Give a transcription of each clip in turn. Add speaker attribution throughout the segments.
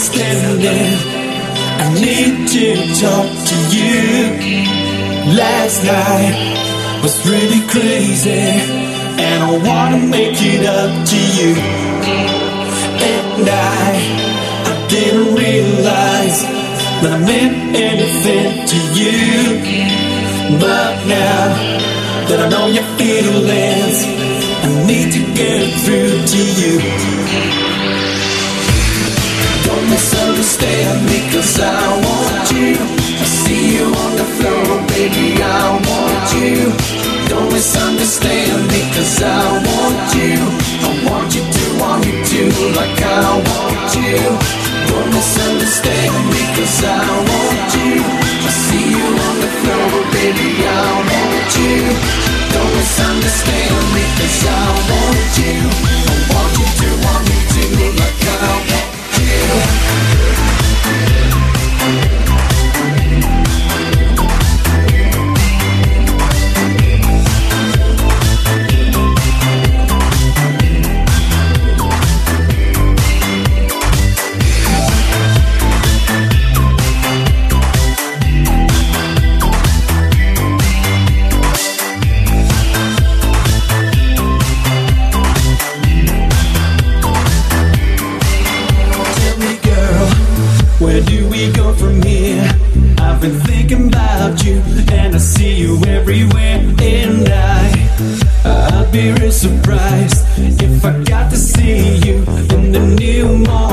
Speaker 1: Standing, I need to talk to you. Last night was really crazy, and I wanna make it up to you. And I, I didn't realize that I meant anything to you. But now that I know your feelings, I need to get through to you. Misunderstand me cause I want you I see you on the floor, baby, I want you Don't misunderstand me cause I want you I want you to want me to like I want you Don't misunderstand me cause I want you I see you on the floor, baby, I want you Don't misunderstand me cause I want you I want you to want me to like I want you Tell thinking about you, and I see you everywhere. And I, I'd be real surprised if I got to see you in the new morning.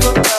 Speaker 2: forever.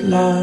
Speaker 2: love?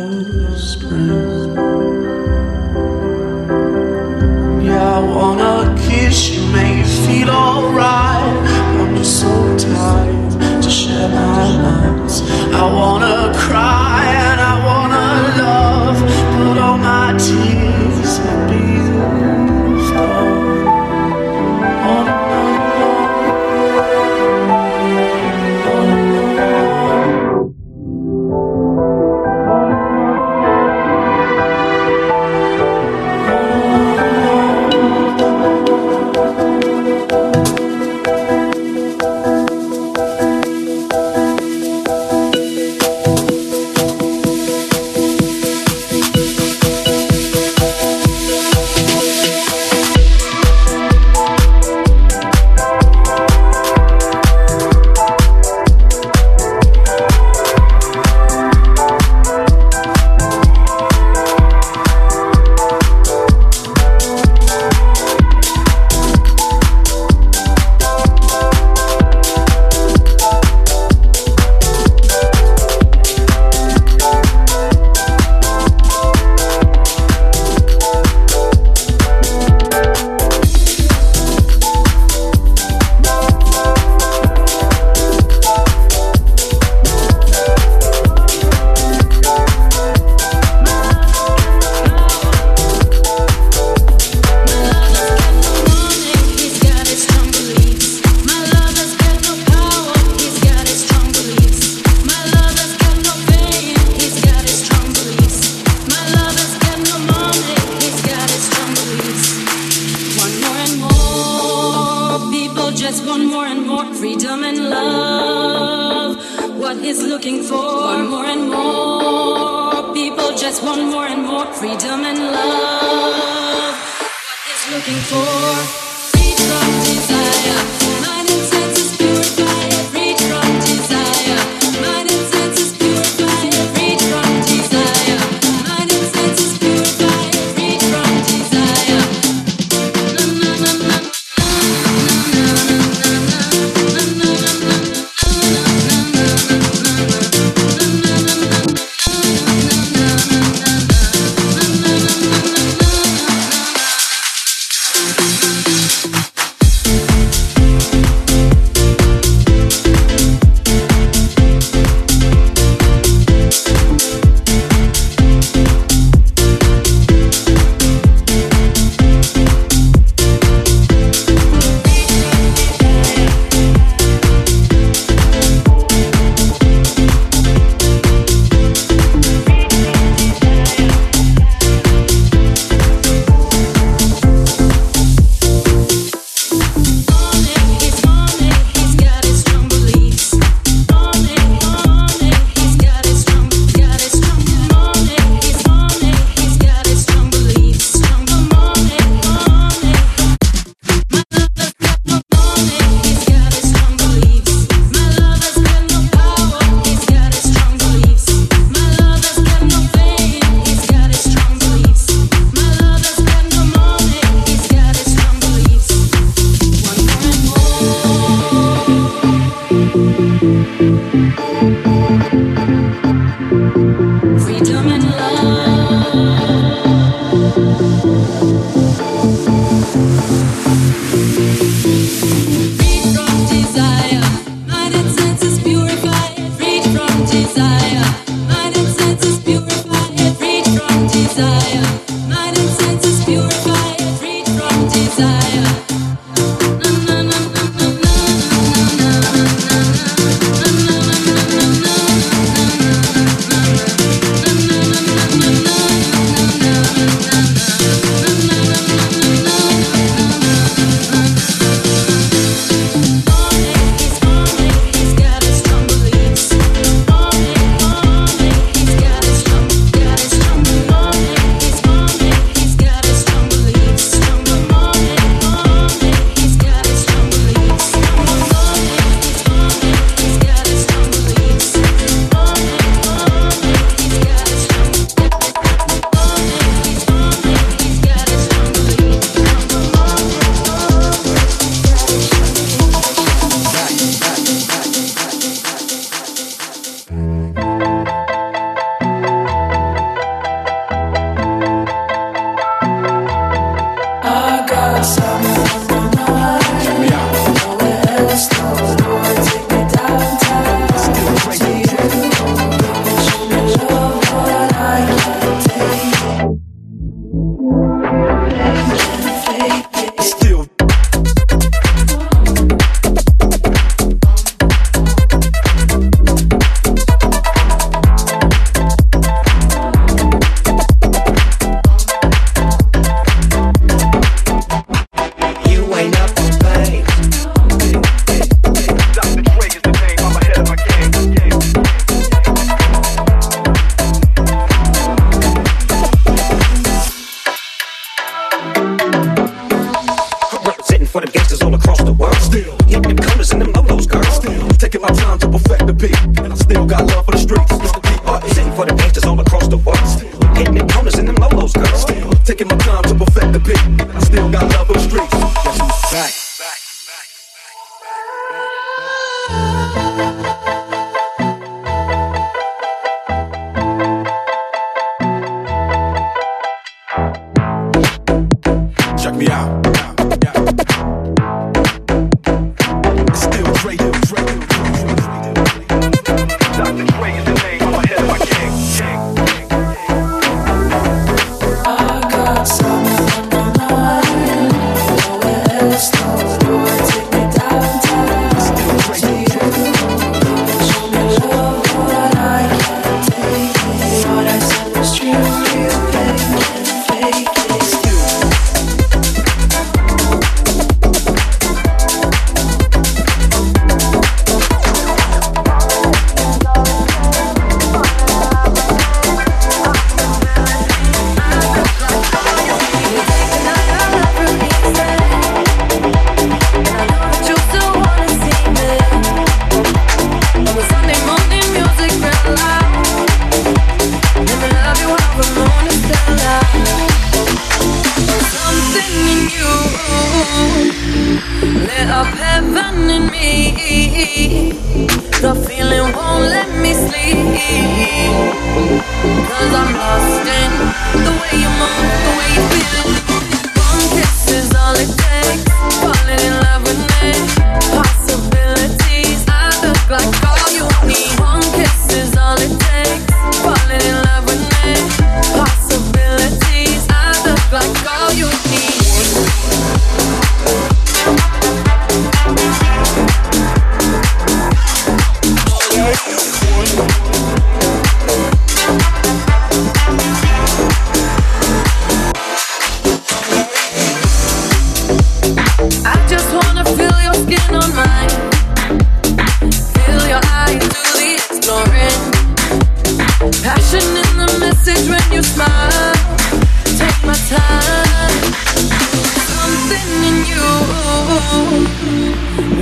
Speaker 2: alone.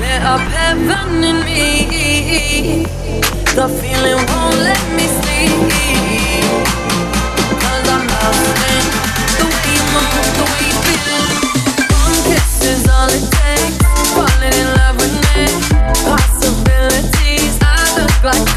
Speaker 2: Lit up heaven in me. The feeling won't let me sleep. Cause I'm loving the way you move, the way you feel. One kiss is all it takes. Falling in love with me. Possibilities, I look like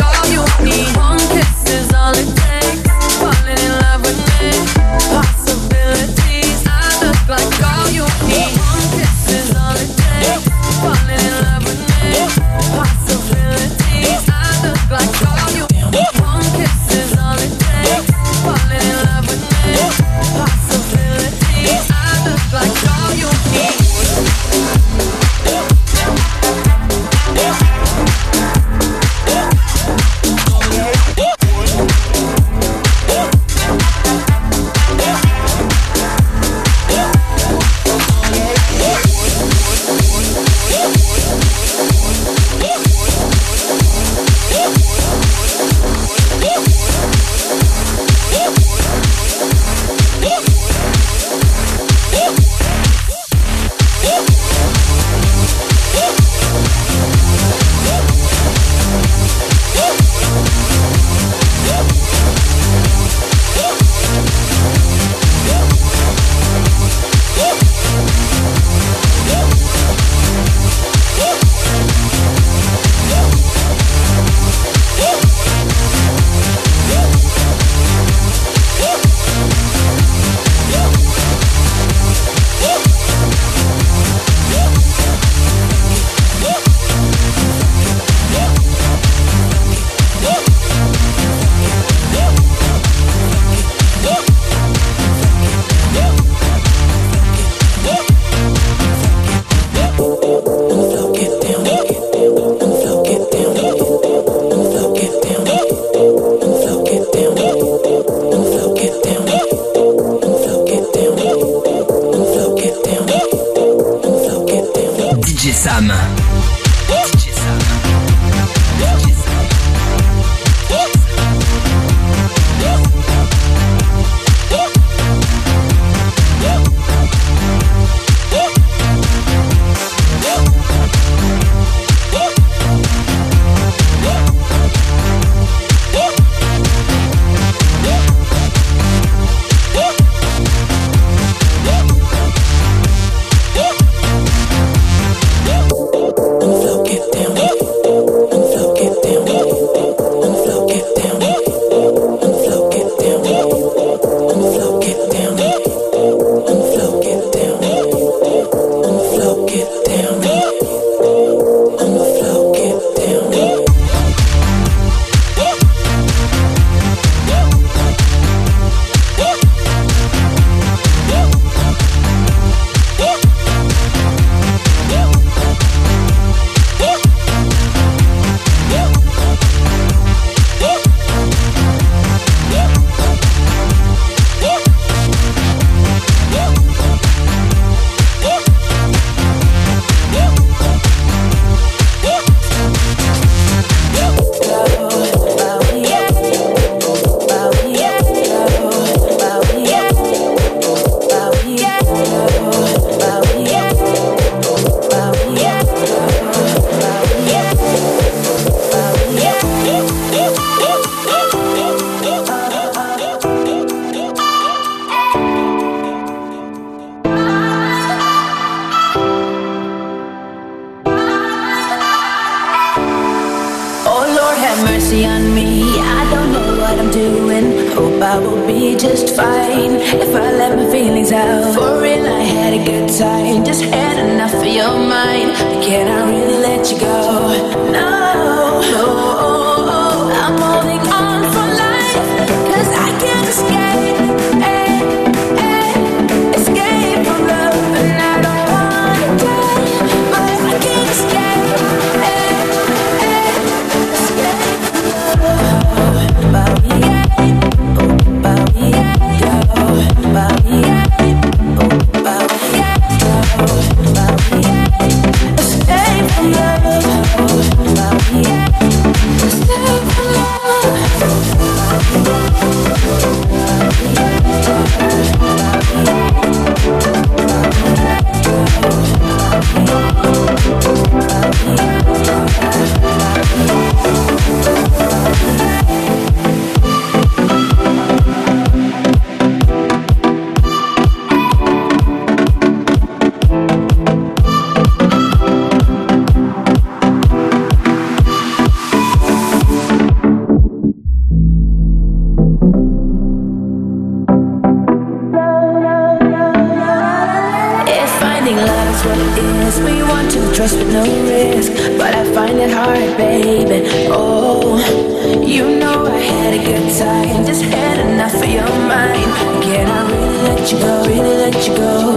Speaker 2: I just had enough of your mind. Can I really let you go? Really let you go?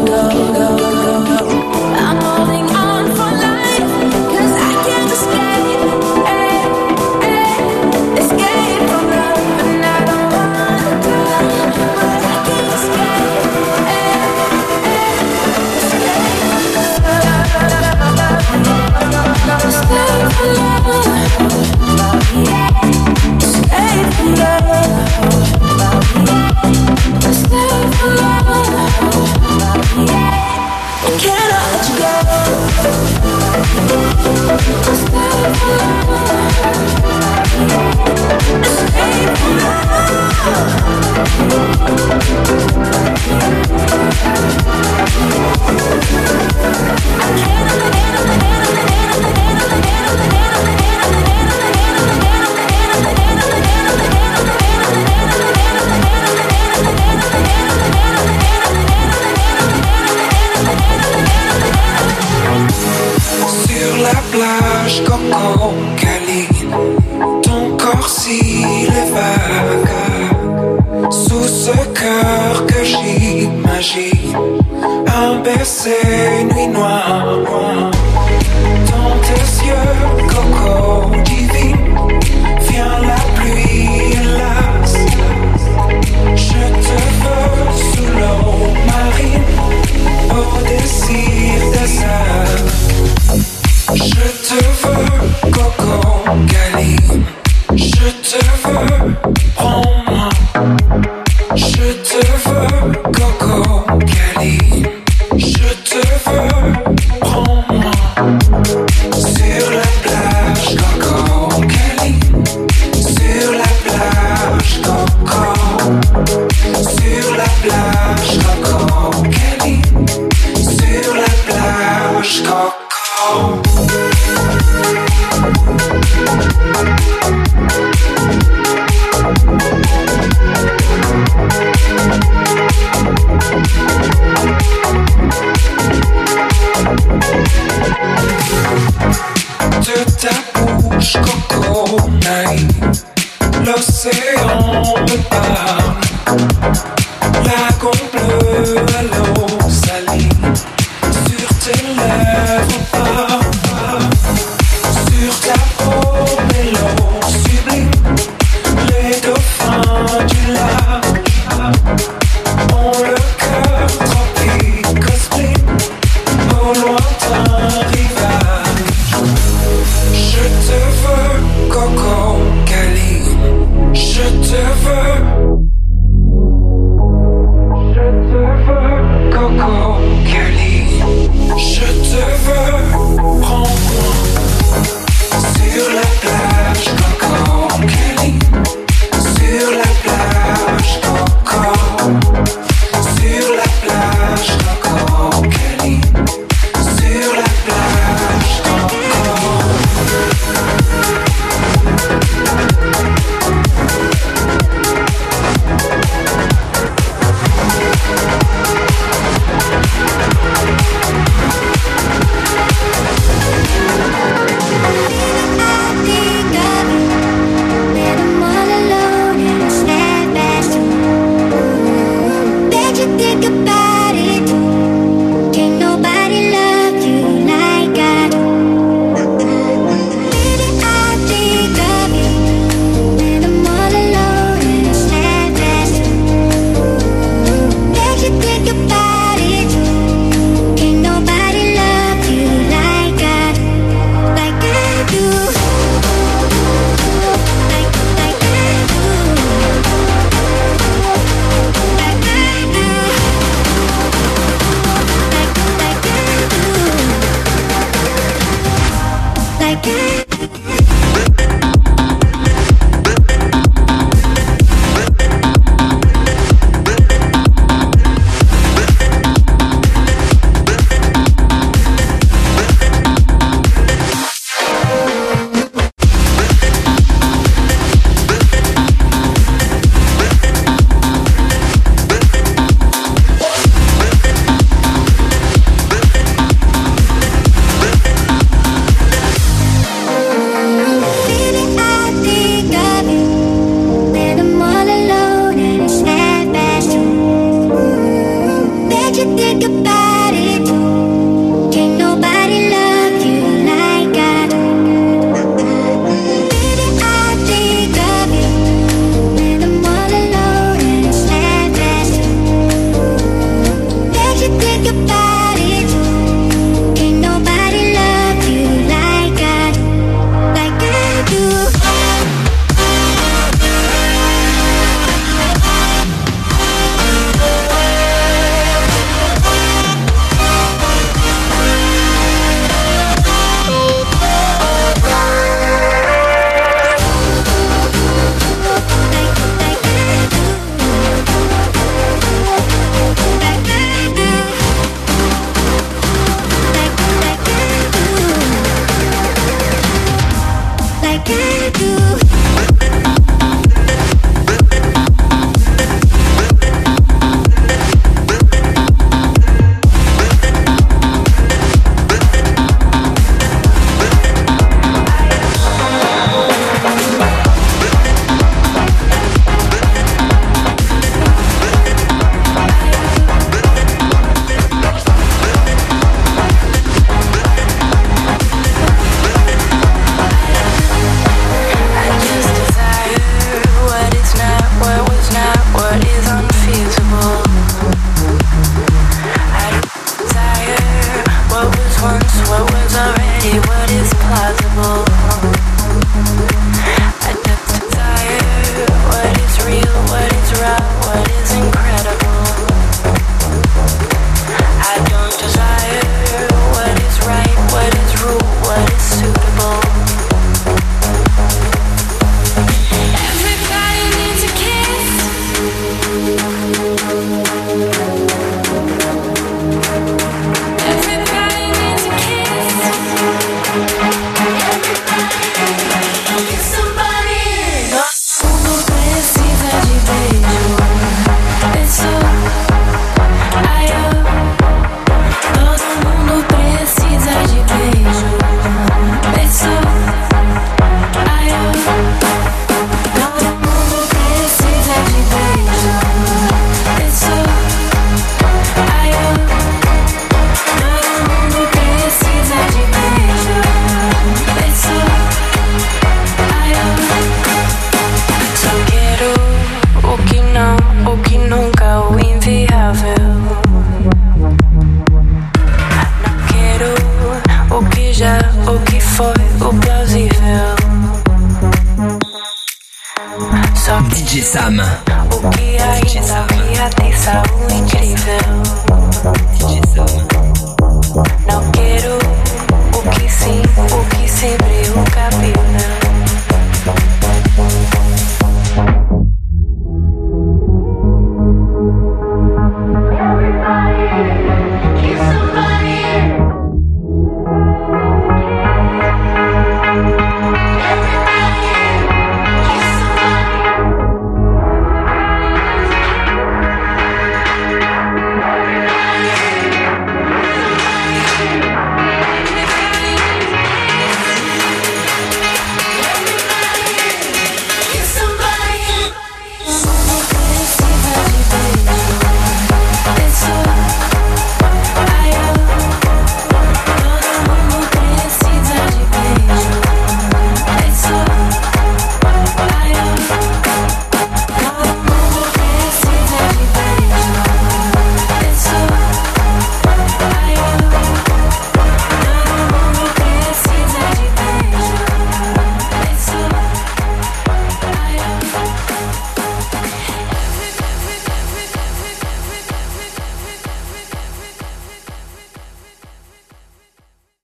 Speaker 1: c'est nuit noire. Dans tes yeux, Coco.